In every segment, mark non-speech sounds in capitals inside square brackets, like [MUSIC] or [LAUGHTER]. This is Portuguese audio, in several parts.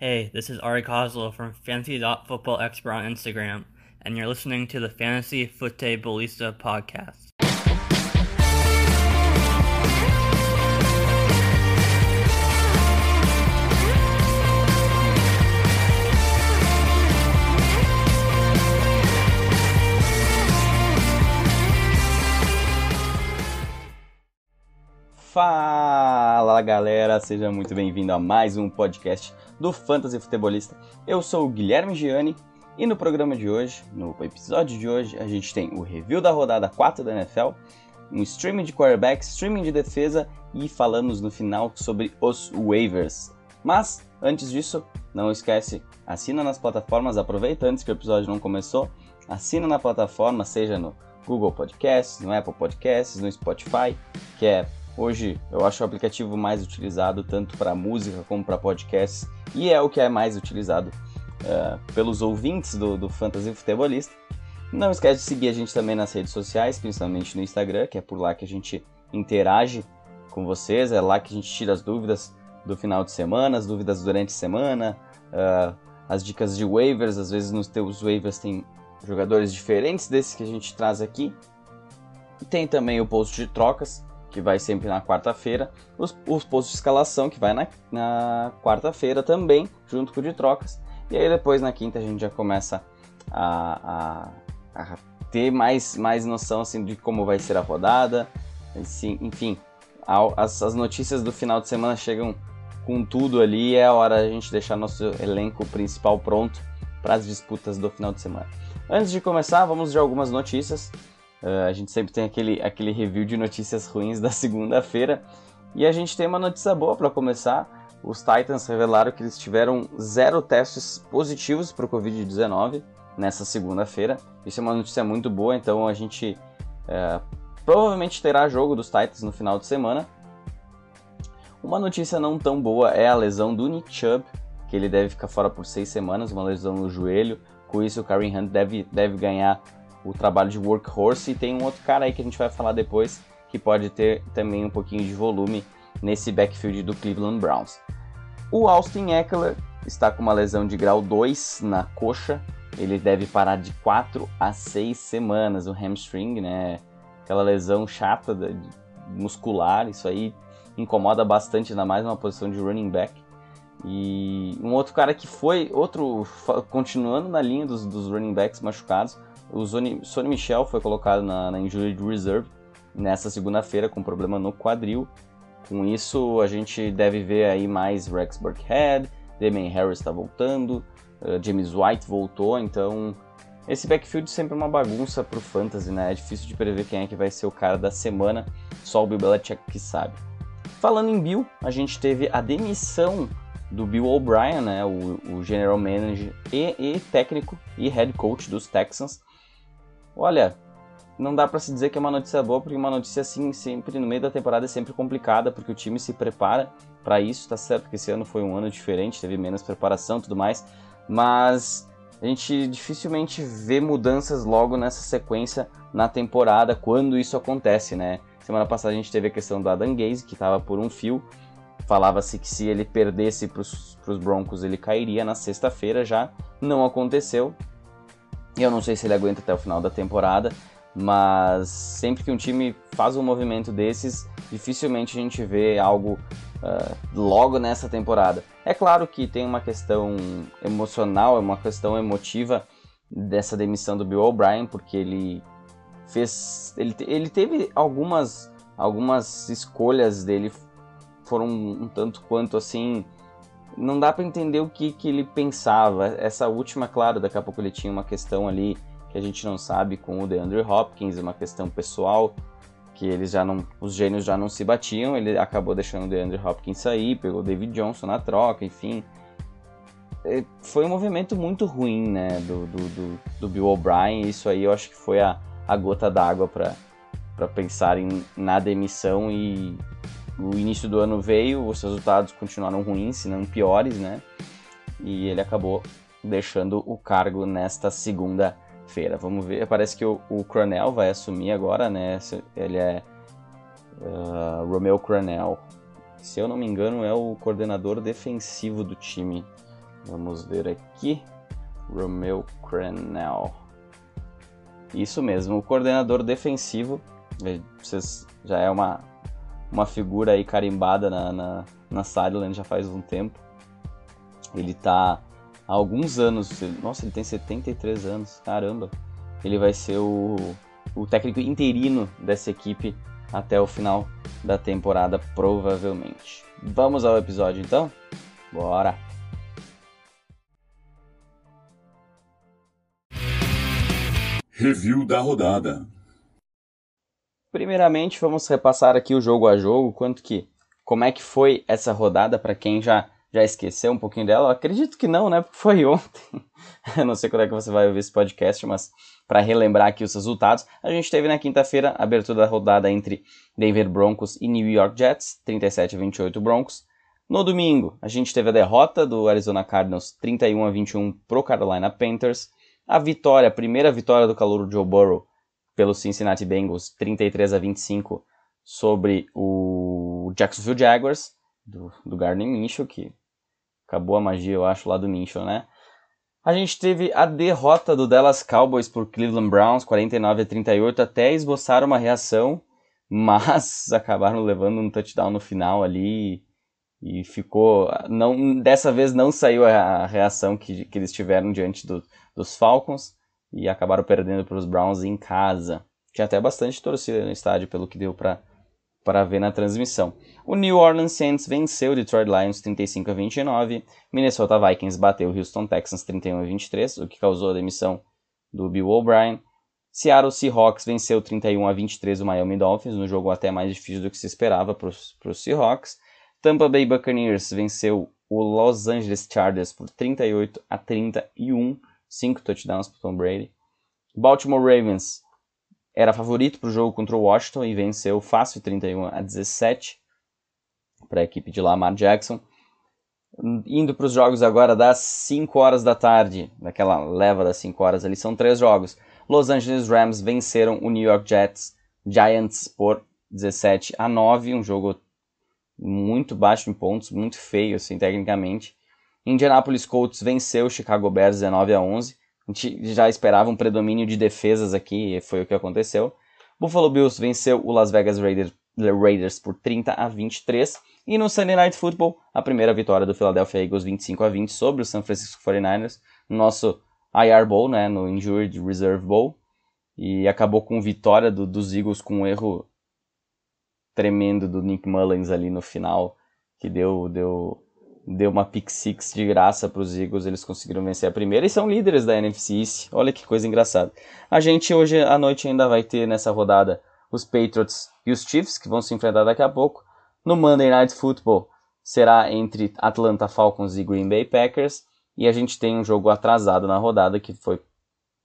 Hey, this is Ari Kozlo from Fantasy.Football Expert on Instagram, and you're listening to the Fantasy Futbolista podcast. Fala galera, seja muito bem-vindo a mais um podcast do Fantasy Futebolista. Eu sou o Guilherme Gianni e no programa de hoje, no episódio de hoje, a gente tem o review da rodada 4 da NFL, um streaming de quarterback, streaming de defesa e falamos no final sobre os waivers. Mas antes disso, não esquece, assina nas plataformas, aproveita antes que o episódio não começou, assina na plataforma, seja no Google Podcasts, no Apple Podcasts, no Spotify, que é Hoje eu acho o aplicativo mais utilizado tanto para música como para podcasts e é o que é mais utilizado uh, pelos ouvintes do, do Fantasy Futebolista. Não esquece de seguir a gente também nas redes sociais, principalmente no Instagram, que é por lá que a gente interage com vocês, é lá que a gente tira as dúvidas do final de semana, as dúvidas durante a semana, uh, as dicas de waivers, às vezes nos teus waivers tem jogadores diferentes desses que a gente traz aqui. E tem também o post de trocas, que vai sempre na quarta-feira, os, os postos de escalação, que vai na, na quarta-feira também, junto com o de trocas, e aí depois na quinta a gente já começa a, a, a ter mais, mais noção assim, de como vai ser a rodada, assim, enfim, as, as notícias do final de semana chegam com tudo ali, é a hora a gente deixar nosso elenco principal pronto para as disputas do final de semana. Antes de começar, vamos de algumas notícias. Uh, a gente sempre tem aquele, aquele review de notícias ruins da [LAUGHS] segunda-feira. E a gente tem uma notícia boa para começar. Os Titans revelaram que eles tiveram zero testes positivos para o Covid-19 nessa segunda-feira. Isso é uma notícia muito boa, então a gente uh, provavelmente terá jogo dos Titans no final de semana. Uma notícia não tão boa é a lesão do Nick Chubb, que ele deve ficar fora por seis semanas, uma lesão no joelho. Com isso, o Karen Hunt deve, deve ganhar o trabalho de workhorse e tem um outro cara aí que a gente vai falar depois que pode ter também um pouquinho de volume nesse backfield do Cleveland Browns. O Austin Eckler está com uma lesão de grau 2 na coxa, ele deve parar de 4 a 6 semanas, o hamstring, né? Aquela lesão chata muscular, isso aí incomoda bastante, ainda mais numa posição de running back. E um outro cara que foi, outro, continuando na linha dos, dos running backs machucados, o Sony Michel foi colocado na, na Injured Reserve nessa segunda-feira com problema no quadril. Com isso, a gente deve ver aí mais Rex Burkhead, Damian Harris está voltando, uh, James White voltou, então esse backfield sempre é uma bagunça pro fantasy, né? É difícil de prever quem é que vai ser o cara da semana, só o Bill Belichick que sabe. Falando em Bill, a gente teve a demissão do Bill O'Brien, né? O, o general manager e, e técnico e head coach dos Texans. Olha, não dá para se dizer que é uma notícia boa, porque uma notícia assim, sempre no meio da temporada é sempre complicada, porque o time se prepara para isso, tá certo que esse ano foi um ano diferente, teve menos preparação tudo mais, mas a gente dificilmente vê mudanças logo nessa sequência na temporada, quando isso acontece, né? Semana passada a gente teve a questão do Adam Gaze, que estava por um fio, falava-se que se ele perdesse para os Broncos ele cairia na sexta-feira já, não aconteceu, eu não sei se ele aguenta até o final da temporada, mas sempre que um time faz um movimento desses, dificilmente a gente vê algo uh, logo nessa temporada. É claro que tem uma questão emocional, uma questão emotiva dessa demissão do Bill O'Brien, porque ele fez, ele, ele teve algumas algumas escolhas dele foram um tanto quanto assim não dá para entender o que, que ele pensava. Essa última, claro, daqui a pouco ele tinha uma questão ali que a gente não sabe com o DeAndre Hopkins, uma questão pessoal que eles já não, os gênios já não se batiam. Ele acabou deixando o DeAndre Hopkins sair, pegou o David Johnson na troca, enfim. É, foi um movimento muito ruim, né, do, do, do, do Bill O'Brien. Isso aí eu acho que foi a, a gota d'água para pensar em, na demissão e o início do ano veio, os resultados continuaram ruins, se não piores, né? E ele acabou deixando o cargo nesta segunda-feira. Vamos ver, parece que o, o Cronel vai assumir agora, né? Ele é uh, Romeo Cronel. Se eu não me engano, é o coordenador defensivo do time. Vamos ver aqui. Romeo Crenel. Isso mesmo, o coordenador defensivo. Vocês, já é uma, uma figura aí carimbada na, na, na sideline já faz um tempo. Ele tá há alguns anos. Nossa, ele tem 73 anos, caramba. Ele vai ser o, o técnico interino dessa equipe até o final da temporada, provavelmente. Vamos ao episódio então? Bora! Review da rodada. Primeiramente, vamos repassar aqui o jogo a jogo, quanto que como é que foi essa rodada para quem já já esqueceu um pouquinho dela. Eu acredito que não, né? Porque foi [LAUGHS] ontem. Eu não sei quando é que você vai ouvir esse podcast, mas para relembrar aqui os resultados, a gente teve na quinta-feira a abertura da rodada entre Denver Broncos e New York Jets, 37 a 28 Broncos. No domingo, a gente teve a derrota do Arizona Cardinals, 31 a 21 pro Carolina Panthers. A vitória, a primeira vitória do calor Joe Burrow pelo Cincinnati Bengals, 33 a 25 sobre o Jacksonville Jaguars, do, do Gardner Minshew, que acabou a magia, eu acho, lá do Minshew, né? A gente teve a derrota do Dallas Cowboys por Cleveland Browns, 49 a 38, até esboçar uma reação, [LAUGHS] mas acabaram levando um touchdown no final ali e ficou. não Dessa vez não saiu a reação que, que eles tiveram diante do, dos Falcons e acabaram perdendo para os Browns em casa. Tinha até bastante torcida no estádio, pelo que deu para para ver na transmissão. O New Orleans Saints venceu o Detroit Lions 35 a 29, Minnesota Vikings bateu o Houston Texans 31 a 23, o que causou a demissão do Bill O'Brien. Seattle Seahawks venceu 31 a 23 o Miami Dolphins, no jogo até mais difícil do que se esperava para os Seahawks. Tampa Bay Buccaneers venceu o Los Angeles Chargers por 38 a 31, 5 touchdowns para Tom Brady. Baltimore Ravens era favorito para o jogo contra o Washington e venceu fácil 31 a 17 para a equipe de Lamar Jackson. Indo para os jogos agora das 5 horas da tarde, daquela leva das 5 horas ali, são três jogos. Los Angeles Rams venceram o New York Jets Giants por 17 a 9, um jogo muito baixo em pontos, muito feio assim tecnicamente. Indianapolis Colts venceu o Chicago Bears 19 a 11. A gente já esperava um predomínio de defesas aqui, e foi o que aconteceu. Buffalo Bills venceu o Las Vegas Raiders, Raiders por 30 a 23. E no Sunday Night Football, a primeira vitória do Philadelphia Eagles 25 a 20 sobre o San Francisco 49ers, no nosso IR Bowl, né, no Injured Reserve Bowl. E acabou com vitória do, dos Eagles com um erro tremendo do Nick Mullins ali no final, que deu, deu deu uma pick six de graça para os Eagles, eles conseguiram vencer a primeira e são líderes da NFC East. Olha que coisa engraçada. A gente hoje à noite ainda vai ter nessa rodada os Patriots e os Chiefs, que vão se enfrentar daqui a pouco. No Monday Night Football será entre Atlanta Falcons e Green Bay Packers. E a gente tem um jogo atrasado na rodada, que foi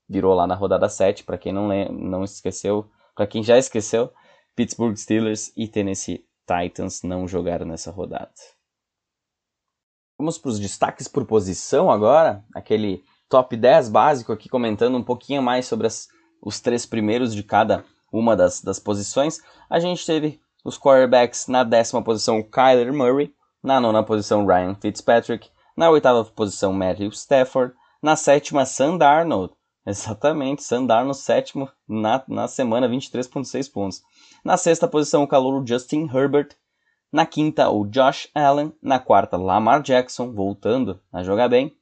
virou lá na rodada 7, para quem não, não esqueceu, para quem já esqueceu, Pittsburgh Steelers e Tennessee Titans não jogaram nessa rodada. Vamos para os destaques por posição agora, aquele top 10 básico aqui comentando um pouquinho mais sobre as, os três primeiros de cada uma das, das posições. A gente teve os quarterbacks na décima posição Kyler Murray, na nona posição Ryan Fitzpatrick, na oitava posição Matthew Stafford, na sétima Sam Darnold, [LAUGHS] exatamente, Sam Darnold sétimo na, na semana, 23.6 pontos. Na sexta posição o calouro Justin Herbert, na quinta, o Josh Allen. Na quarta, Lamar Jackson, voltando a jogar bem.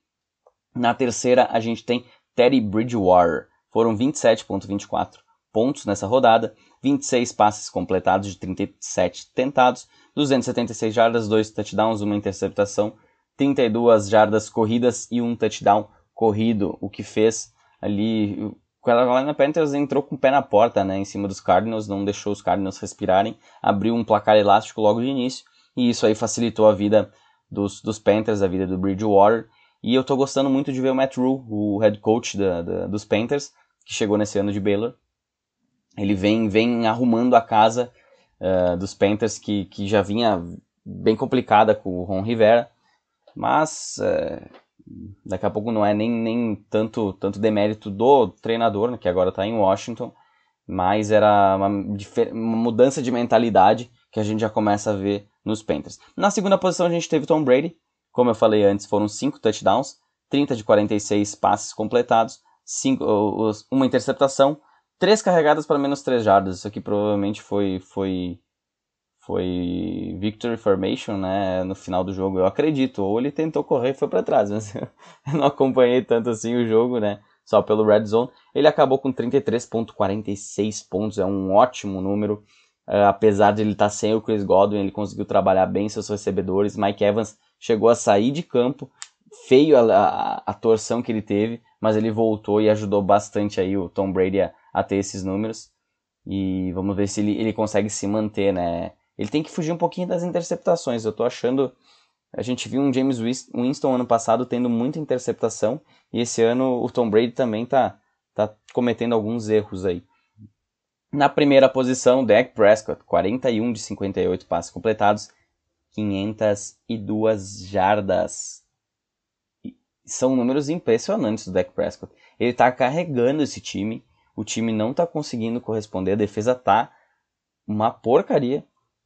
Na terceira, a gente tem Teddy Bridgewater. Foram 27,24 pontos nessa rodada, 26 passes completados de 37 tentados, 276 jardas, 2 touchdowns, uma interceptação, 32 jardas corridas e um touchdown corrido, o que fez ali Carolina Panthers entrou com o pé na porta, né, em cima dos Cardinals, não deixou os Cardinals respirarem, abriu um placar elástico logo de início, e isso aí facilitou a vida dos, dos Panthers, a vida do Bridgewater, e eu tô gostando muito de ver o Matt Rule, o head coach da, da, dos Panthers, que chegou nesse ano de Baylor. Ele vem, vem arrumando a casa uh, dos Panthers, que, que já vinha bem complicada com o Ron Rivera, mas uh, daqui a pouco não é nem, nem tanto, tanto demérito do treinador, né, que agora está em Washington, mas era uma, uma, mudança de mentalidade que a gente já começa a ver nos Panthers. Na segunda posição a gente teve Tom Brady, Como eu falei antes, foram 5 touchdowns, 30 de 46 passes completados, cinco, uma interceptação, 3 carregadas para menos 3 jardas. Isso aqui provavelmente foi, foi, foi victory formation né, no final do jogo, eu acredito. Ou ele tentou correr e foi para trás, [LAUGHS] mas eu não acompanhei tanto assim o jogo, né? Só pelo red zone. Ele acabou com 33,46 pontos, é um ótimo número. Uh, apesar de ele estar tá sem o Chris Godwin, ele conseguiu trabalhar bem seus recebedores. Mike Evans chegou a sair de campo, feio a, a, a, torção que ele teve, mas ele voltou e ajudou bastante aí o Tom Brady a, a ter esses números. E vamos ver se ele, ele consegue se manter, né? Ele tem que fugir um pouquinho das interceptações. Eu tô achando. A gente viu um James Winston ano passado tendo muita interceptação. E esse ano o Tom Brady também tá, tá cometendo alguns erros aí. Na primeira posição, Dak Prescott, 41 de 58 passes completados, 502 jardas. São números impressionantes do Dak Prescott. Ele está carregando esse time, o time não está conseguindo corresponder, a defesa tá uma porcaria.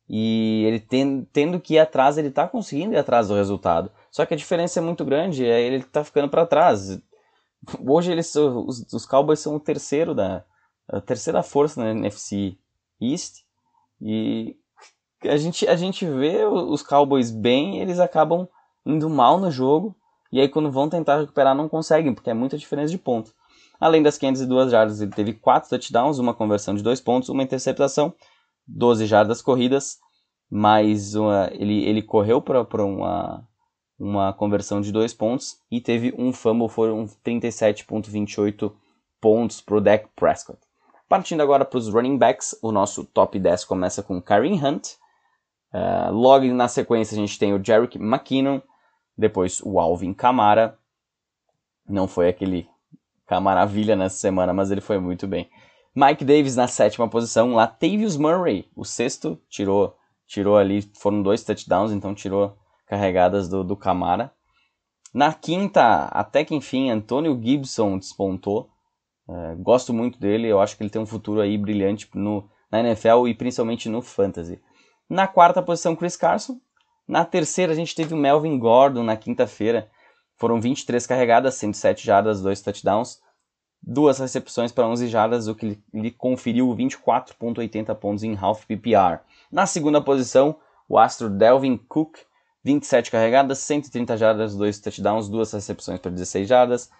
E ele tem, tendo que ir atrás, ele está conseguindo ir atrás do resultado. Só que a diferença é muito grande, é ele está ficando para trás. Hoje eles, os, os Cowboys são o terceiro da, a terceira força na NFC East. E a gente, a gente vê os Cowboys bem, eles acabam indo mal no jogo. E aí quando vão tentar recuperar não conseguem, porque é muita diferença de ponto. Além das 502 jardas, ele teve 4 touchdowns, uma conversão de 2 pontos, uma interceptação, 12 jardas corridas, mas uma, ele, ele correu para uma, uma conversão de 2 pontos e teve um fumble, foram 37.28 pontos para o Dak Prescott. Partindo agora para os running backs, o nosso top 10 começa com Kareem Hunt. Uh, logo na sequência a gente tem o Jerick McKinnon, depois o Alvin Kamara. Não foi aquele maravilha nessa semana, mas ele foi muito bem. Mike Davis na sétima posição, Latavius Murray, o sexto, tirou, tirou ali, foram dois touchdowns, então tirou carregadas do, do Camara. Na quinta, até que enfim, Antônio Gibson despontou, Uh, gosto muito dele, eu acho que ele tem um futuro aí brilhante no, na NFL e principalmente no Fantasy. Na quarta posição, Chris Carson. Na terceira, a gente teve o Melvin Gordon na quinta-feira. Foram 23 carregadas, 107 jardas, 2 touchdowns, duas recepções para 11 jardas, o que lhe conferiu 24,80 pontos em half PPR. Na segunda posição, o astro Delvin Cook, 27 carregadas, 130 jardas, 2 touchdowns, duas recepções para 16 jardas,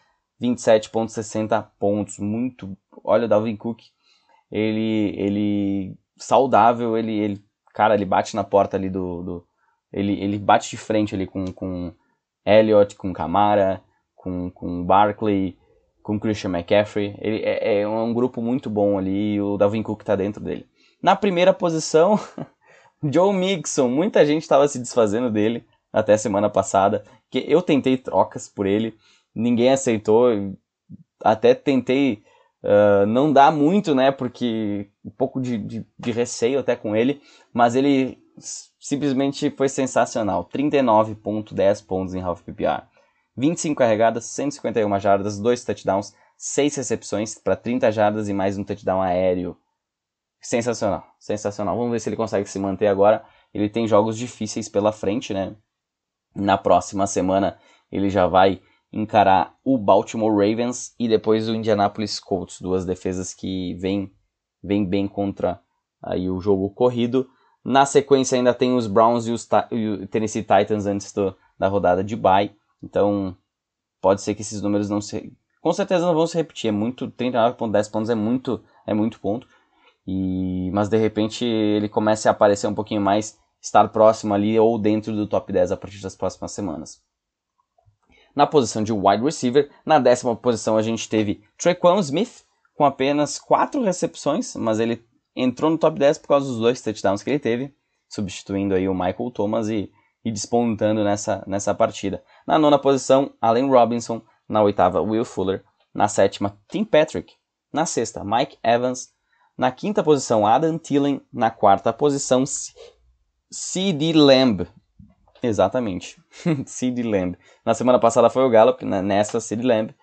27,60 pontos. Muito. Olha, o Dalvin Cook, ele, ele saudável, ele, ele, cara, ele bate na porta ali do, do ele, ele bate de frente ali com, com Elliott, com Camara, com, com Barkley, com Christian McCaffrey. Ele é, é um grupo muito bom ali o Dalvin Cook está dentro dele. Na primeira posição, [LAUGHS] Joe Mixon. Muita gente estava se desfazendo dele até semana passada, que eu tentei trocas por ele ninguém aceitou. Até tentei uh, não dar muito, né? Porque um pouco de, de, de, receio até com ele, mas ele simplesmente foi sensacional. 39.10 pontos em half PPR. 25 carregadas, 151 jardas, 2 touchdowns, 6 recepções para 30 jardas e mais um touchdown aéreo. Sensacional, sensacional. Vamos ver se ele consegue se manter agora. Ele tem jogos difíceis pela frente, né? Na próxima semana ele já vai encarar o Baltimore Ravens e depois o Indianapolis Colts, duas defesas que vêm vem bem contra aí o jogo corrido. Na sequência ainda tem os Browns e os e o Tennessee Titans antes do, da rodada de bye. Então pode ser que esses números não se com certeza não vão se repetir. É muito 39.10 pontos é muito é muito ponto. E mas de repente ele começa a aparecer um pouquinho mais, estar próximo ali ou dentro do top 10 a partir das próximas semanas na posição de wide receiver. Na décima posição a gente teve Trequan Smith, com apenas 4 recepções, mas ele entrou no top 10 por causa dos dois touchdowns que ele teve, substituindo aí o Michael Thomas e, e despontando nessa, nessa partida. Na nona posição, Allen Robinson. Na oitava, Will Fuller. Na sétima, Tim Patrick. Na sexta, Mike Evans. Na quinta posição, Adam Thielen. Na quarta posição, C.D. Lamb. Exatamente. [LAUGHS] Sid Lamb. Na semana passada foi o Gallup, né? nessa Sid Lamb.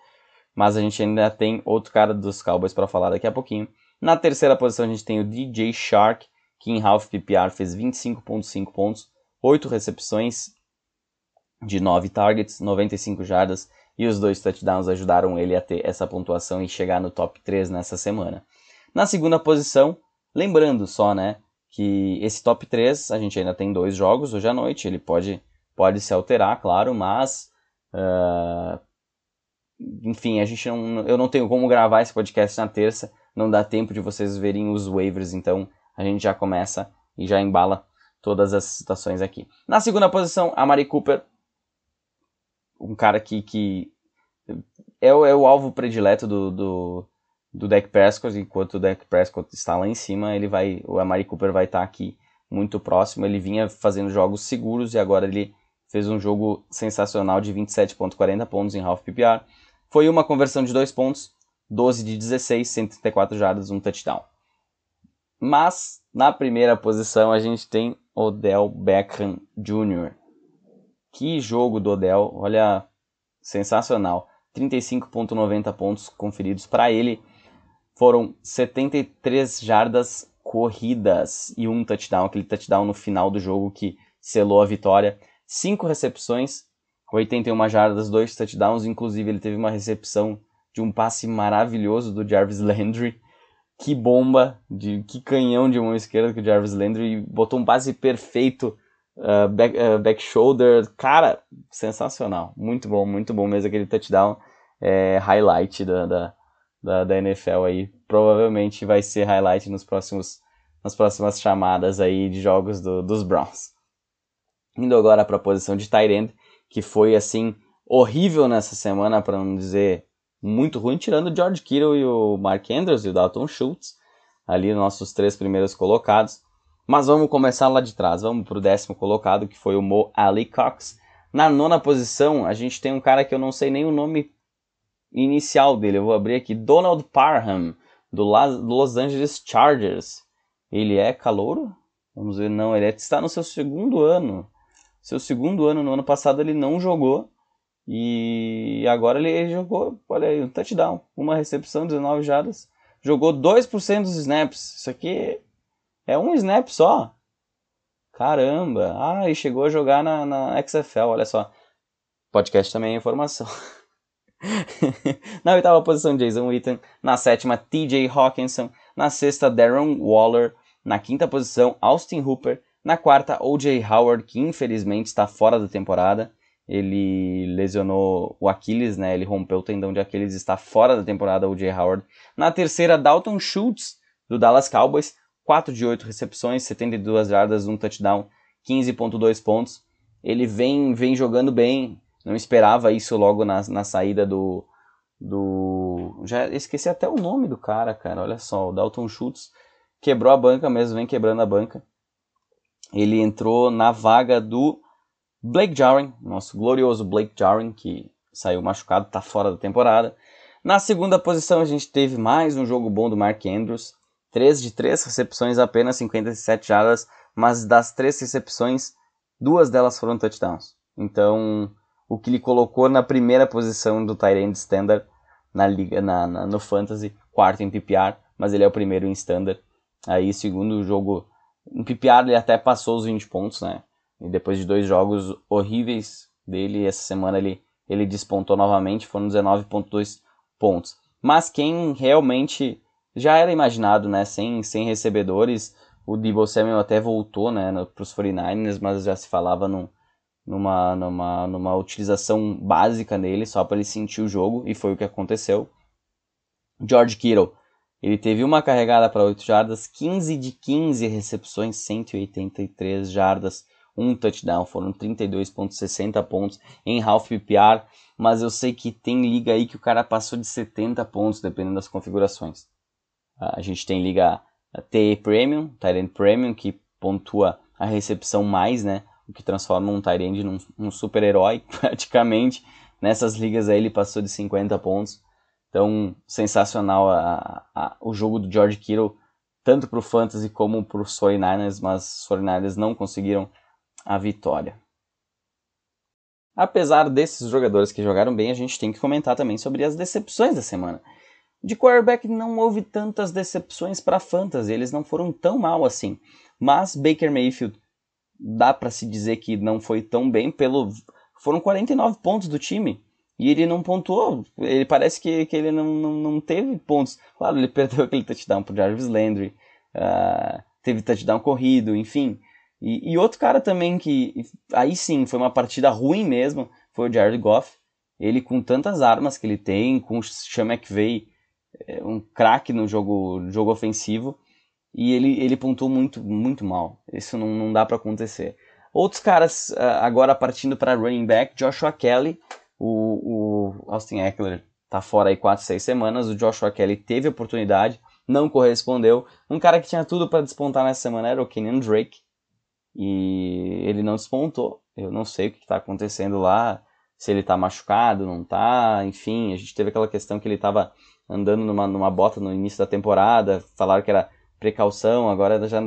Mas a gente ainda tem outro cara dos Cowboys para falar daqui a pouquinho. Na terceira posição a gente tem o DJ Shark, que em half PPR fez 25.5 pontos, 8 recepções, de 9 targets, 95 jardas e os dois touchdowns ajudaram ele a ter essa pontuação e chegar no top 3 nessa semana. Na segunda posição, lembrando só, né, que esse top 3 a gente ainda tem dois jogos hoje à noite, ele pode, pode se alterar, claro, mas uh, enfim, a gente não, eu não tenho como gravar esse podcast na terça, não dá tempo de vocês verem os waivers, então a gente já começa e já embala todas as situações aqui. Na segunda posição, a Mari Cooper, um cara que, que é, o, é o alvo predileto do, do, do Dak Prescott, enquanto o Dak Prescott está lá em cima, ele vai, o Amari Cooper vai estar aqui muito próximo, ele vinha fazendo jogos seguros e agora ele fez um jogo sensacional de 27.40 pontos em half PPR, foi uma conversão de 2 pontos, 12 de 16, 134 jardas, um touchdown. Mas na primeira posição a gente tem Odell Beckham Jr. Que jogo do Odell, olha, sensacional. 35.90 pontos conferidos para ele. Foram 73 jardas corridas e um touchdown, aquele touchdown no final do jogo que selou a vitória. Cinco recepções, 81 jardas, dois touchdowns, inclusive ele teve uma recepção de um passe maravilhoso do Jarvis Landry. Que bomba, de que canhão de mão esquerda que o Jarvis Landry botou um passe perfeito, uh, back, uh, back shoulder. Cara, sensacional. Muito bom, muito bom mesmo aquele touchdown. É, highlight da, da, da, da NFL aí. Provavelmente vai ser highlight nos próximos, nas próximas chamadas aí de jogos do, dos Browns. Indo agora para a posição de tight end que foi assim horrível nessa semana, para não dizer muito ruim, tirando o George Kittle e o Mark Andrews e o Dalton Schultz, ali nossos três primeiros colocados. Mas vamos começar lá de trás, vamos para o décimo colocado, que foi o Mo Ali Cox. Na nona posição, a gente tem um cara que eu não sei nem o nome inicial dele, eu vou abrir aqui, Donald Parham, do Los Angeles Chargers. Ele é calouro? Vamos ver, não, ele é, está no seu segundo ano seu segundo ano. No ano passado ele não jogou. E agora ele jogou, olha aí, um touchdown, uma recepção, 19 jardas. Jogou 2% dos snaps. Isso aqui é um snap só. Caramba! Ah, e chegou a jogar na, na XFL, olha só. Podcast também é informação. [LAUGHS] na oitava posição, Jason Witten. Na sétima, TJ Hawkinson. Na sexta, Darren Waller. Na quinta posição, Austin Hooper. Na quarta, O.J. Howard, que infelizmente está fora da temporada. Ele lesionou o Aquiles, né? Ele rompeu o tendão de Aquiles, está fora da temporada, O.J. Howard. Na terceira, Dalton Schultz, do Dallas Cowboys. 4 de 8 recepções, 72 jardas, um touchdown, 15.2 pontos. Ele vem, vem jogando bem, não esperava isso logo na, na saída do, do. Já esqueci até o nome do cara, cara. Olha só, o Dalton Schultz quebrou a banca mesmo, vem quebrando a banca ele entrou na vaga do Blake Jarwin, nosso glorioso Blake Jarwin, que saiu machucado, está fora da temporada. Na segunda posição a gente teve mais um jogo bom do Mark Andrews, 3 de 3 recepções, apenas 57 jardas, mas das três recepções, duas delas foram touchdowns. Então, o que ele colocou na primeira posição do end standard na liga, na, na, no fantasy, quarto em PPR, mas ele é o primeiro em standard. Aí, segundo jogo no PPR ele até passou os 20 pontos, né? E depois de dois jogos horríveis dele, essa semana ele, ele despontou novamente, foram 19.2 pontos. Mas quem realmente já era imaginado, né? Sem, sem recebedores, o Debo Samuel até voltou, né? Para os 49ers, mas já se falava num, numa, numa, numa utilização básica nele, só para ele sentir o jogo, e foi o que aconteceu. George Kittle ele teve uma carregada para 8 jardas, 15 de 15 recepções, 183 jardas, um touchdown, foram 32.60 pontos em half PPR, mas eu sei que tem liga aí que o cara passou de 70 pontos, dependendo das configurações. A gente tem liga TE Premium, Tyrant Premium, que pontua a recepção mais, né? O que transforma um Tyrant num, num super-herói, [LAUGHS] praticamente. Nessas ligas aí ele passou de 50 pontos. Então, sensacional a, a, o jogo do George Kittle, tanto para o Fantasy como para os 49ers, mas os 49ers não conseguiram a vitória. Apesar desses jogadores que jogaram bem, a gente tem que comentar também sobre as decepções da semana. De quarterback não houve tantas decepções para fantasy, eles não foram tão mal assim. Mas Baker Mayfield dá para se dizer que não foi tão bem pelo foram 49 pontos do time. E ele não pontuou. Ele parece que, que ele não, não, não teve pontos. Claro, ele [LAUGHS] perdeu aquele touchdown pro Jarvis Landry. Uh, teve touchdown corrido, enfim. E, e, outro cara também que. Aí sim, foi uma partida ruim mesmo. Foi o Jared Goff. Ele com tantas armas que ele tem, com o Sean McVay, é, um craque no jogo, jogo ofensivo. E ele, ele pontuou muito, muito mal. Isso não, não dá para acontecer. Outros caras, ah, agora partindo para running back, Joshua Kelly o, o Austin Eckler tá fora aí 4, 6 semanas. O Joshua Kelly teve oportunidade, não correspondeu. Um cara que tinha tudo para despontar nessa semana era o Kenyon Drake. E ele não despontou. Eu não sei o que está acontecendo lá. Se ele está machucado, não está. Enfim, a gente teve aquela questão que ele estava andando numa, numa bota no início da temporada. Falaram que era precaução, agora já,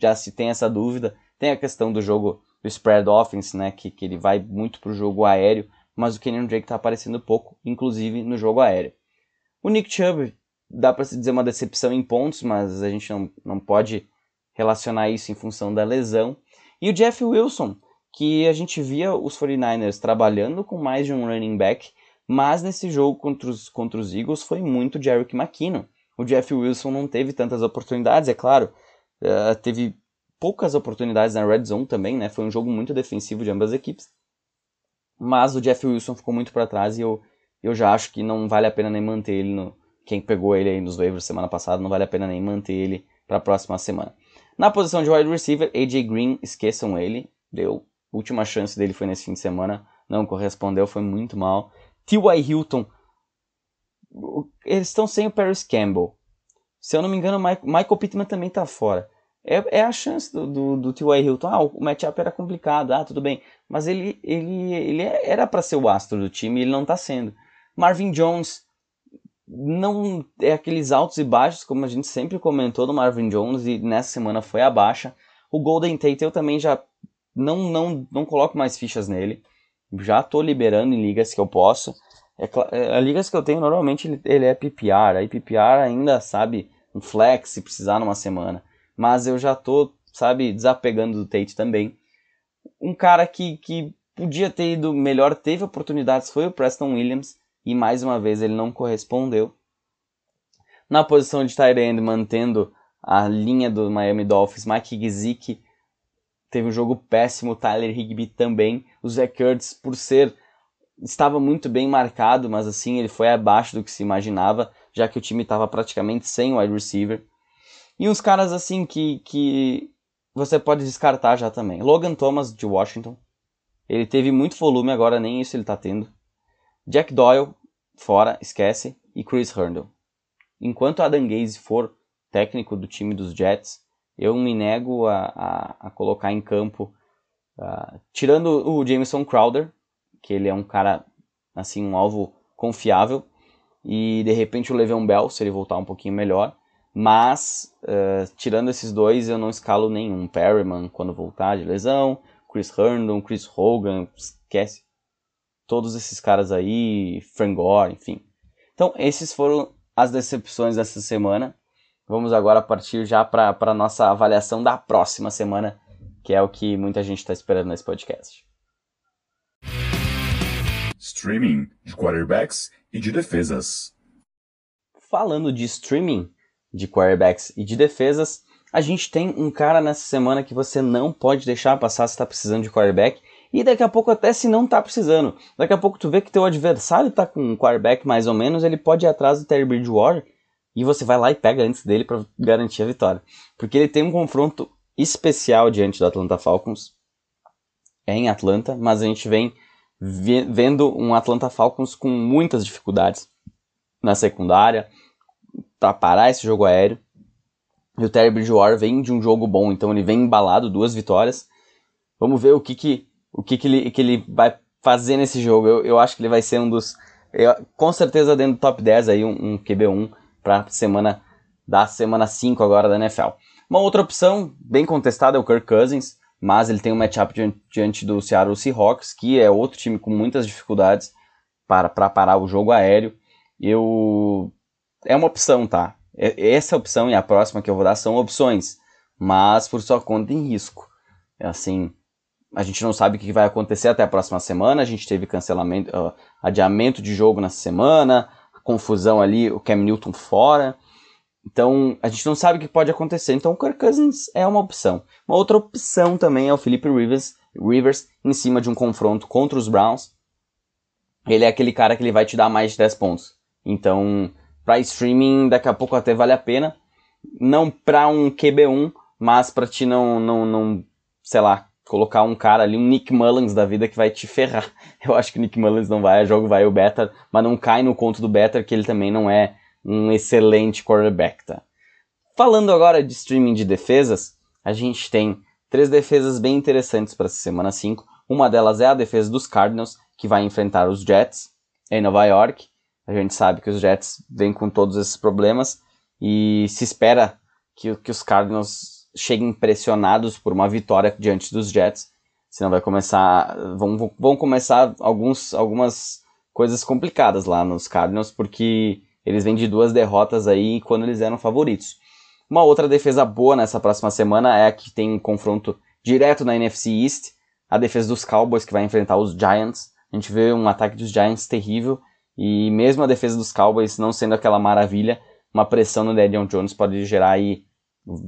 já se tem essa dúvida. Tem a questão do jogo, do spread offense, né? Que, que ele vai muito pro jogo aéreo mas o Kenyon Drake está aparecendo pouco, inclusive no jogo aéreo. O Nick Chubb, dá para se dizer uma decepção em pontos, mas a gente não, não pode relacionar isso em função da lesão. E o Jeff Wilson, que a gente via os 49ers trabalhando com mais de um running back, mas nesse jogo contra os, contra os Eagles foi muito Jerick McKinnon. O Jeff Wilson não teve tantas oportunidades, é claro, uh, teve poucas oportunidades na red zone também, né? Foi um jogo muito defensivo de ambas as equipes. Mas o Jeff Wilson ficou muito para trás e eu, eu já acho que não vale a pena nem manter ele no. Quem pegou ele aí nos waivers semana passada, não vale a pena nem manter ele para a próxima semana. Na posição de wide receiver, AJ Green, esqueçam ele. Deu. Última chance dele foi nesse fim de semana. Não correspondeu, foi muito mal. T.Y. Hilton. Eles estão sem o Paris Campbell. Se eu não me engano, Michael Pittman também está fora. É, é a chance do, do, do T.Y. Hilton. Ah, o matchup era complicado, ah, tudo bem. Mas ele, ele, ele é, era para ser o astro do time ele não está sendo. Marvin Jones não é aqueles altos e baixos, como a gente sempre comentou do Marvin Jones, e nessa semana foi a baixa. O Golden Tate eu também já não, não, não coloco mais fichas nele. Já estou liberando em ligas que eu posso. É, é, ligas que eu tenho normalmente ele, ele é PPR. Aí PPR ainda sabe um flex se precisar numa semana mas eu já tô, sabe, desapegando do Tate também. Um cara que, que podia ter ido melhor, teve oportunidades, foi o Preston Williams, e mais uma vez ele não correspondeu. Na posição de tight end, mantendo a linha do Miami Dolphins, Mike Gesicki teve um jogo péssimo, Tyler Higby também. O Zach Ertz, por ser estava muito bem marcado, mas assim ele foi abaixo do que se imaginava, já que o time estava praticamente sem wide receiver. E uns caras assim que, que você pode descartar já também. Logan Thomas de Washington. Ele teve muito volume, agora nem isso ele tá tendo. Jack Doyle, fora, esquece. E Chris Herndon. Enquanto Adam Gaze for técnico do time dos Jets, eu me nego a, a, a colocar em campo. Uh, tirando o Jameson Crowder, que ele é um cara, assim, um alvo confiável. E de repente o Le'Veon Bell, se ele voltar um pouquinho melhor. Mas, uh, tirando esses dois, eu não escalo nenhum. Perryman, quando voltar de lesão, Chris Herndon, Chris Hogan, esquece. Todos esses caras aí, Frank Gore, enfim. Então, esses foram as decepções dessa semana. Vamos agora partir já para a nossa avaliação da próxima semana, que é o que muita gente está esperando nesse podcast. Streaming de quarterbacks e de defesas. Falando de streaming, de quarterbacks e de defesas, a gente tem um cara nessa semana que você não pode deixar passar se está precisando de quarterback. E daqui a pouco até se não está precisando. Daqui a pouco tu vê que teu adversário está com um quarterback mais ou menos, ele pode ir atrás do Terry Bridgewater e você vai lá e pega antes dele para garantir a vitória. Porque ele tem um confronto especial diante do Atlanta Falcons. É em Atlanta, mas a gente vem vendo um Atlanta Falcons com muitas dificuldades na secundária, para parar esse jogo aéreo. E o Terry Bridgewater vem de um jogo bom, então ele vem embalado, duas vitórias. Vamos ver o que, que, o que, que, ele, que ele vai fazer nesse jogo. Eu, eu acho que ele vai ser um dos. Eu, com certeza dentro do top 10 aí, um, um QB1 para semana da semana 5 agora da NFL. Uma outra opção, bem contestada, é o Kirk Cousins, mas ele tem um matchup diante, diante do Seattle Seahawks, que é outro time com muitas dificuldades para, para parar o jogo aéreo. Eu é uma opção, tá? Essa opção e a próxima que eu vou dar são opções, mas por sua conta em risco. É assim, a gente não sabe o que vai acontecer até a próxima semana. A gente teve cancelamento, uh, adiamento de jogo nessa semana, confusão ali, o Cam Newton fora. Então, a gente não sabe o que pode acontecer. Então, o Kirk Cousins é uma opção. Uma outra opção também é o Felipe Rivers, Rivers em cima de um confronto contra os Browns. Ele é aquele cara que ele vai te dar mais de 10 pontos. Então, para streaming, daqui a pouco até vale a pena. Não para um QB1, mas para te não, não, não, sei lá, colocar um cara ali, um Nick Mullins da vida que vai te ferrar. [LAUGHS] Eu acho que o Nick Mullins não vai, o jogo vai o Better, mas não cai no conto do Better que ele também não é um excelente quarterback, tá? Falando agora de streaming de defesas, a gente tem três defesas bem interessantes para essa semana 5. Uma delas é a defesa dos Cardinals, que vai enfrentar os Jets em Nova York. A gente sabe que os Jets vêm com todos esses problemas e se espera que, que os Cardinals cheguem pressionados por uma vitória diante dos Jets. Senão vai começar. Vão, vão começar alguns, algumas coisas complicadas lá nos Cardinals, porque eles vêm de duas derrotas aí quando eles eram favoritos. Uma outra defesa boa nessa próxima semana é a que tem um confronto direto na NFC East, a defesa dos Cowboys que vai enfrentar os Giants. A gente vê um ataque dos Giants terrível e mesmo a defesa dos Cowboys não sendo aquela maravilha, uma pressão no Daniel Jones pode gerar aí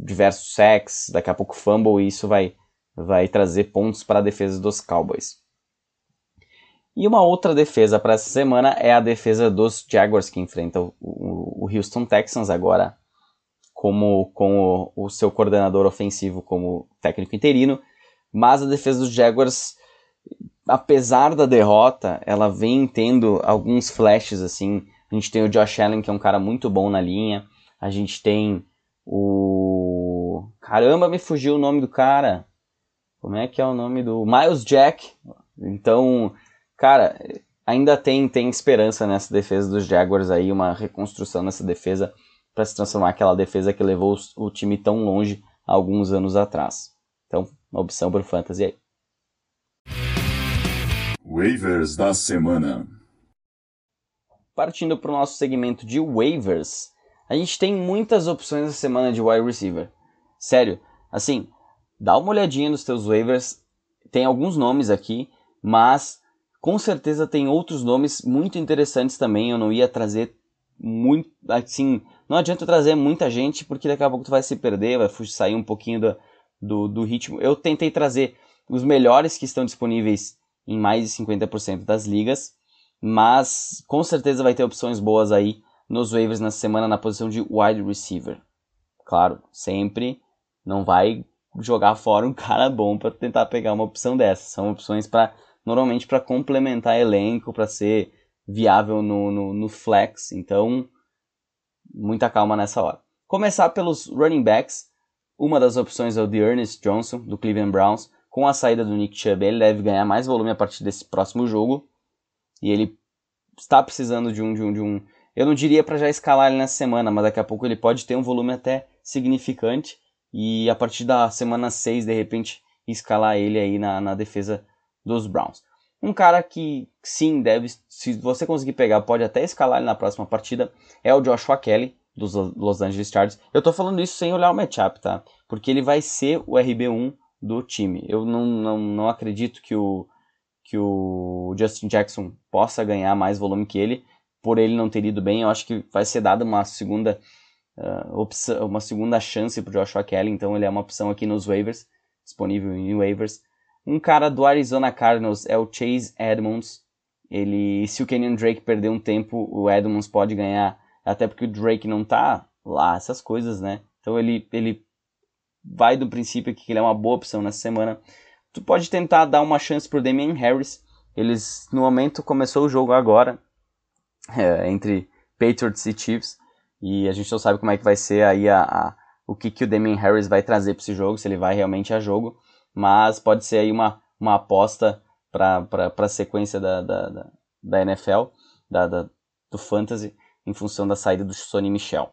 diversos sacks, daqui a pouco fumble e isso vai vai trazer pontos para a defesa dos Cowboys. E uma outra defesa para essa semana é a defesa dos Jaguars, que enfrentam o, o Houston Texans agora como com o, o, seu coordenador ofensivo como técnico interino. Mas a defesa dos Jaguars, apesar da derrota, ela vem tendo alguns flashes assim. A gente tem o Josh Allen, que é um cara muito bom na linha. A gente tem o. Caramba, me fugiu o nome do cara. Como é que é o nome do. Miles Jack. Então, cara, ainda tem, tem esperança nessa defesa dos Jaguars aí, uma reconstrução nessa defesa para se transformar aquela defesa que levou o time tão longe há alguns anos atrás. Então, uma opção para o Fantasy aí. Waivers da semana. Partindo para o nosso segmento de waivers, a gente tem muitas opções na semana de wide receiver. Sério, assim, dá uma olhadinha nos teus waivers. Tem alguns nomes aqui, mas com certeza tem outros nomes muito interessantes também. Eu não ia trazer muito, assim, não adianta trazer muita gente porque daqui a pouco tu vai se perder, vai sair um pouquinho do, do, do ritmo. Eu tentei trazer os melhores que estão disponíveis em mais de 50% das ligas, mas com certeza vai ter opções boas aí nos waivers na semana na posição de wide receiver. Claro, sempre não vai jogar fora um [LAUGHS] cara bom para tentar pegar uma opção dessa. São opções para normalmente para complementar elenco, para ser viável no, no, no, flex. Então, muita calma nessa hora. Começar pelos running backs. Uma das opções é o Ernest Johnson, do Cleveland Browns. Com a saída do Nick Chubb, ele deve ganhar mais volume a partir desse próximo jogo. E ele está precisando de um. De um, de um eu não diria para já escalar ele nessa semana, mas daqui a pouco ele pode ter um volume até significante. E a partir da semana 6, de repente, escalar ele aí na, na defesa dos Browns. Um cara que sim deve, se você conseguir pegar, pode até escalar ele na próxima partida, é o Joshua Kelly, dos Los Angeles Chargers. Eu tô falando isso sem olhar o matchup, tá? Porque ele vai ser o RB1 do time. Eu não, não, não acredito que o, que o Justin Jackson possa ganhar mais volume que ele, por ele não ter ido bem. Eu acho que vai ser dada uma segunda, uh, opção, uma segunda chance pro Joshua Kelly, então ele é uma opção aqui nos waivers, disponível em waivers. Um cara do Arizona Cardinals é o Chase Edmonds. Ele, se o Kenyon Drake perder um tempo, o Edmonds pode ganhar, até porque o Drake não tá lá, essas coisas, né? Então ele, ele vai do princípio que ele é uma boa opção nessa semana. Tu pode tentar dar uma chance pro Damian Harris. Eles, no momento, começou o jogo agora, [LAUGHS] é, entre Patriots e Chiefs, e a gente não sabe como é que vai ser aí a, a o que, que o Damian Harris vai trazer para esse jogo, se ele vai realmente a jogo mas pode ser aí uma, uma aposta para a sequência da, da, da, da NFL, da, da, do Fantasy, em função da saída do Sonny Michel.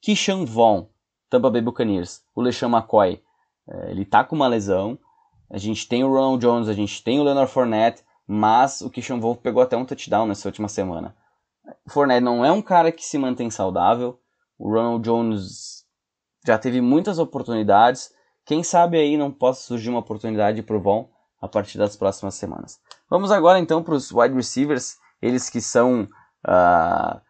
Kishan Vaughn, Tampa Bay Buccaneers, o LeSean McCoy, é, ele tá com uma lesão, a gente tem o Ronald Jones, a gente tem o Leonard Fournette, mas o Kishan Vaughn pegou até um touchdown nessa última semana. Fournette não é um cara que se mantém saudável, o Ronald Jones já teve muitas oportunidades, quem sabe aí não possa surgir uma oportunidade pro Von a partir das próximas semanas. Vamos agora então para os wide receivers, eles que são uh,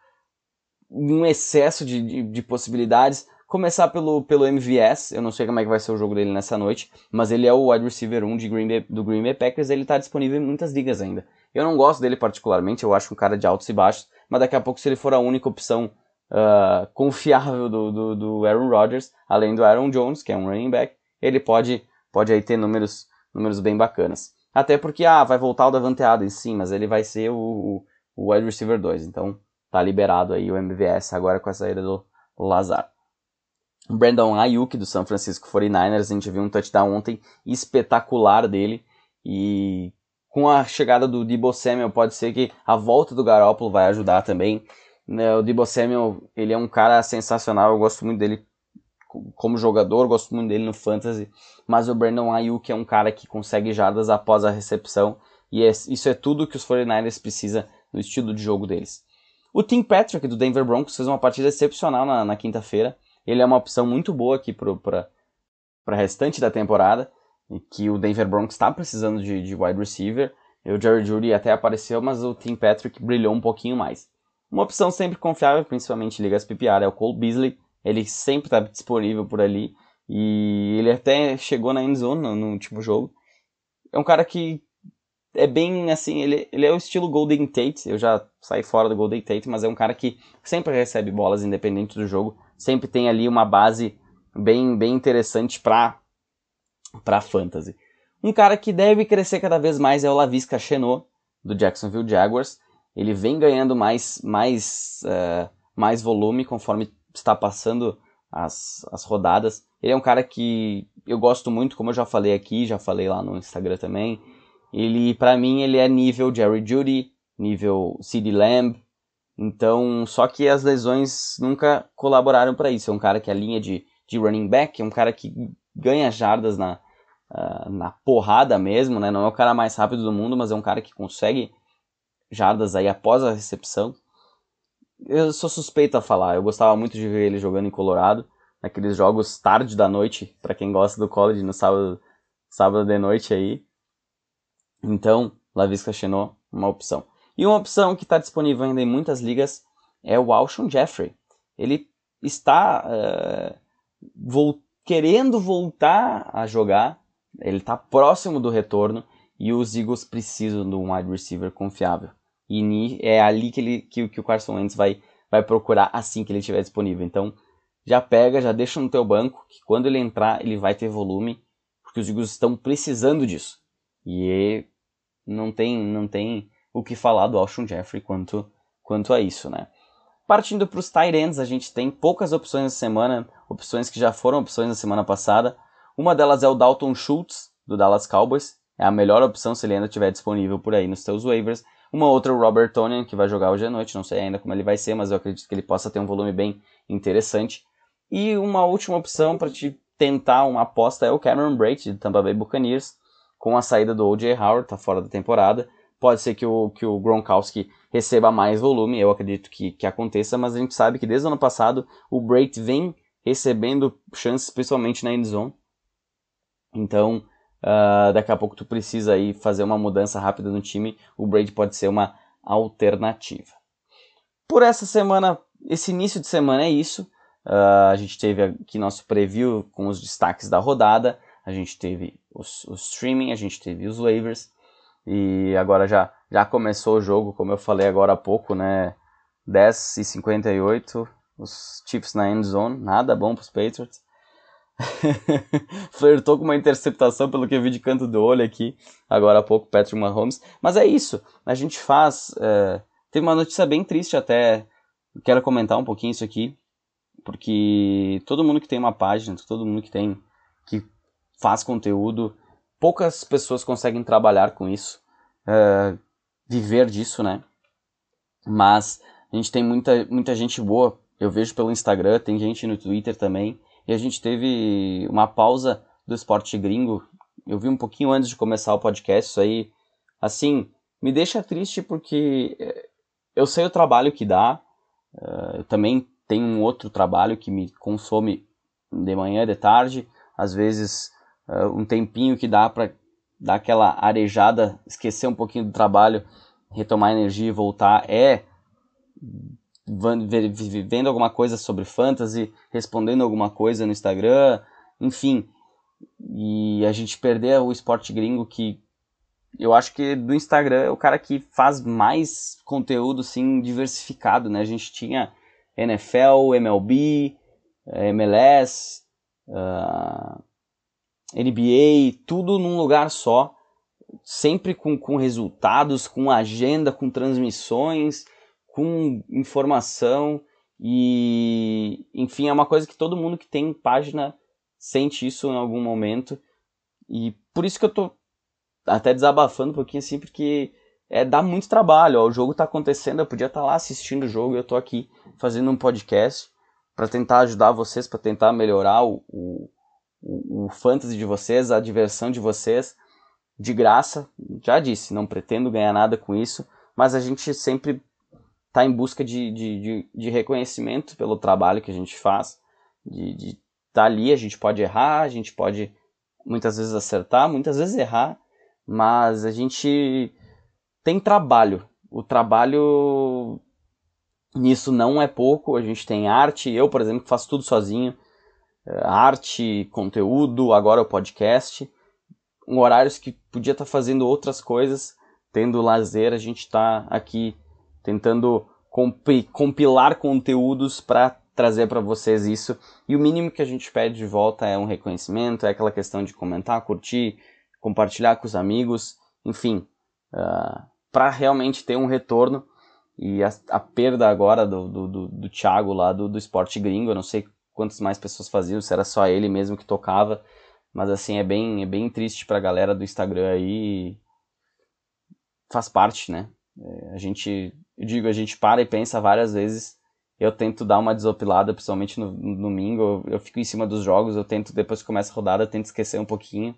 um excesso de, de, de, possibilidades. Começar pelo, pelo MVS, eu não sei como é que vai ser o jogo dele nessa noite, mas ele é o wide receiver 1 de Green Bay, do Green Bay Packers, ele está disponível em muitas ligas ainda. Eu não gosto dele particularmente, eu acho um cara de altos e baixos, mas daqui a pouco se ele for a única opção uh, confiável do, do, do, Aaron Rodgers, além do Aaron Jones, que é um running back, ele pode, pode aí ter números, números bem bacanas. Até porque, ah, vai voltar o Davante Adams, sim, mas ele vai ser o, o, o wide receiver 2, então tá liberado aí o MVS agora com a saída do Lazar. Brandon Ayuk do San Francisco 49ers, a gente viu um touchdown ontem espetacular dele e com a chegada do Debo Samuel pode ser que a volta do Garoppolo vai ajudar também. Né, o Debo Samuel, ele é um cara sensacional, eu gosto muito dele como jogador, gosto muito dele no fantasy, mas o Brandon Ayuk é um cara que consegue jardas após a recepção e é, isso é tudo que os 49ers precisa no estilo de jogo deles. O Tim Patrick, do Denver Broncos, fez uma partida excepcional na, na quinta-feira. Ele é uma opção muito boa aqui para o restante da temporada, que o Denver Broncos está precisando de, de, wide receiver. O Jerry Judy até apareceu, mas o Tim Patrick brilhou um pouquinho mais. Uma opção sempre confiável, principalmente em ligas PPR, é o Cole Beasley. Ele sempre está disponível por ali. E ele até chegou na endzone no, no último jogo. É um cara que é bem assim, ele, ele é o estilo Golden Tate. Eu já saí fora do Golden Tate, mas é um cara que sempre recebe bolas independente do jogo. Sempre tem ali uma base bem, bem interessante para para fantasy. Um cara que deve crescer cada vez mais é o Lavisca Chenot, do Jacksonville Jaguars. Ele vem ganhando mais, mais, uh, mais volume conforme está passando as, as rodadas. Ele é um cara que eu gosto muito, como eu já falei aqui, já falei lá no Instagram também. Ele, para mim, ele é nível Jerry Judy, nível CeeDee Lamb. Então, só que as lesões nunca colaboraram para isso. É um cara que é a linha de, de running back, é um cara que ganha jardas na, uh, na porrada mesmo, né? Não é o cara mais rápido do mundo, mas é um cara que consegue jardas aí após a recepção. Eu sou suspeito a falar, eu gostava muito de ver ele jogando em Colorado, naqueles jogos tarde da noite, para quem gosta do college no sábado, sábado de noite aí. Então, Lavisca Chenot, uma opção. E uma opção que está disponível ainda em muitas ligas é o Alshon Jeffrey. Ele está uh, querendo voltar a jogar, ele está próximo do retorno e os Eagles precisam de um wide receiver confiável. E é ali que, ele, que, que o Carson Wentz vai, vai procurar assim que ele estiver disponível. Então, já pega, já deixa no teu banco, que quando ele entrar, ele vai ter volume, porque os Eagles estão precisando disso. E não tem, não tem o que falar do Alshon Jeffrey quanto, quanto a isso, né? Partindo para os tight ends, a gente tem poucas opções essa semana, opções que já foram opções na semana passada. Uma delas é o Dalton Schultz, do Dallas Cowboys. É a melhor opção se ele ainda estiver disponível por aí nos teus waivers. Uma outra, o Robert Tonian, que vai jogar hoje à noite. Não sei ainda como ele vai ser, mas eu acredito que ele possa ter um volume bem interessante. E uma última opção para te tentar uma aposta é o Cameron Brate, de Tampa Bay Buccaneers com a saída do O.J. Howard, tá fora da temporada. Pode ser que o, que o Gronkowski receba mais volume, eu acredito que, que aconteça, mas a gente sabe que desde o ano passado o Brate vem recebendo chances, principalmente na endzone. Então, uh, daqui a pouco tu precisa aí fazer uma mudança rápida no time, o Brady pode ser uma alternativa. Por essa semana, esse início de semana é isso. Uh, a gente teve aqui nosso preview com os destaques da rodada a gente teve os, o streaming, a gente teve os waivers e agora já, já começou o jogo, como eu falei agora há pouco, né? 10 e 58, os Chiefs na end zone, nada bom para os Patriots. [LAUGHS] Flertou com uma interceptação pelo que eu vi de canto do olho aqui, agora há pouco, Patrick Mahomes. Mas é isso, a gente faz. É... Teve uma notícia bem triste até, quero comentar um pouquinho isso aqui, porque todo mundo que tem uma página, todo mundo que tem. que faz conteúdo, poucas pessoas conseguem trabalhar com isso, uh, viver disso, né? Mas a gente tem muita, muita gente boa, eu vejo pelo Instagram, tem gente no Twitter também, e a gente teve uma pausa do esporte gringo. Eu vi um pouquinho antes de começar o podcast, isso aí, assim, me deixa triste porque eh, eu sei o trabalho que dá, uh, eu também tenho um outro trabalho que me consome de manhã, de tarde, às vezes uh, um tempinho que dá para dar aquela arejada, esquecer um pouquinho do trabalho, retomar energia e voltar é vendo alguma coisa sobre fantasy, respondendo alguma coisa no Instagram, enfim. E a gente perder o esporte gringo que eu acho que do Instagram é o cara que faz mais conteúdo assim diversificado, né? A gente tinha NFL, MLB, MLS, uh, NBA, tudo num lugar só, sempre com, com resultados, com agenda, com transmissões, com informação e, enfim, é uma coisa que todo mundo que tem página sente isso em algum momento e por isso que eu tô até desabafando um pouquinho assim, porque é, dá muito trabalho, ó, o jogo tá acontecendo, eu podia estar tá lá assistindo o jogo, eu tô aqui fazendo um podcast para tentar ajudar vocês, para tentar melhorar o, o, o, fantasy de vocês, a diversão de vocês, de graça. Já disse, não pretendo ganhar nada com isso, mas a gente sempre está em busca de, de, de, de, reconhecimento pelo trabalho que a gente faz, de, de tá ali, a gente pode errar, a gente pode muitas vezes acertar, muitas vezes errar, mas a gente tem trabalho. O trabalho nisso não é pouco, a gente tem arte, eu, por exemplo, faço tudo sozinho, eh, arte, conteúdo, agora o podcast, em horários que podia estar tá fazendo outras coisas, tendo lazer, a gente está aqui tentando compilar conteúdos para trazer para vocês isso. E o mínimo que a gente pede de volta é um reconhecimento, é aquela questão de comentar, curtir, compartilhar com os amigos, enfim, uh, ah, para realmente ter um retorno. E a, a perda agora do, do, do, do Thiago lá do, do esporte gringo, eu não sei quantas mais pessoas faziam, se era só ele mesmo que tocava, mas assim, é bem, é bem triste pra galera do Instagram aí. Faz parte, né? É, a gente, eu digo, a gente para e pensa várias vezes. Eu tento dar uma desopilada, principalmente no, no domingo. Eu, eu, fico em cima dos jogos, eu tento, depois que começa a rodada, eu tento esquecer um pouquinho.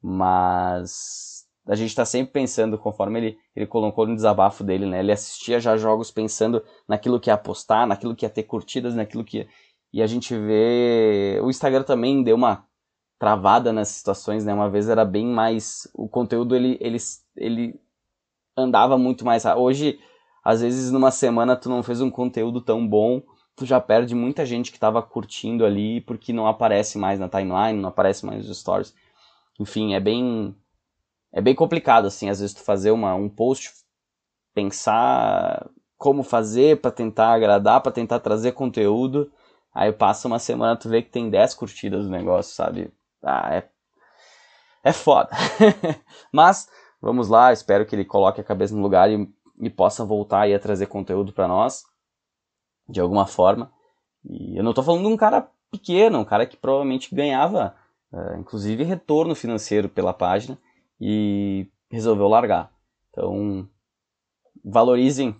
Mas a gente está sempre pensando, conforme ele, ele colocou no desabafo dele, né? Ele assistia já jogos pensando naquilo que ia apostar, naquilo que ia ter curtidas, naquilo que. E a gente vê. O Instagram também deu uma travada nessas situações, né? Uma vez era bem mais. O conteúdo ele, ele, ele andava muito mais. Hoje, às vezes, numa semana, tu não fez um conteúdo tão bom, tu já perde muita gente que estava curtindo ali porque não aparece mais na timeline, não aparece mais nos stories. Enfim, é bem. É bem complicado, assim, às vezes tu fazer uma, um post, pensar como fazer para tentar agradar, para tentar trazer conteúdo. Aí passa uma semana, tu vê que tem 10 curtidas no negócio, sabe? Ah, é. É foda. [LAUGHS] Mas Vamos lá, espero que ele coloque a cabeça no lugar e, e possa voltar e a trazer conteúdo para nós, de alguma forma. E eu não estou falando de um cara pequeno, um cara que provavelmente ganhava, uh, inclusive, retorno financeiro pela página e resolveu largar. Então, valorizem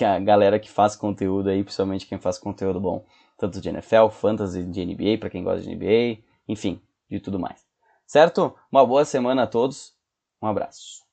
a galera que faz conteúdo aí, principalmente quem faz conteúdo bom, tanto de NFL, fantasy, de NBA, para quem gosta de NBA, enfim, de tudo mais. Certo? Uma boa semana a todos. Um abraço.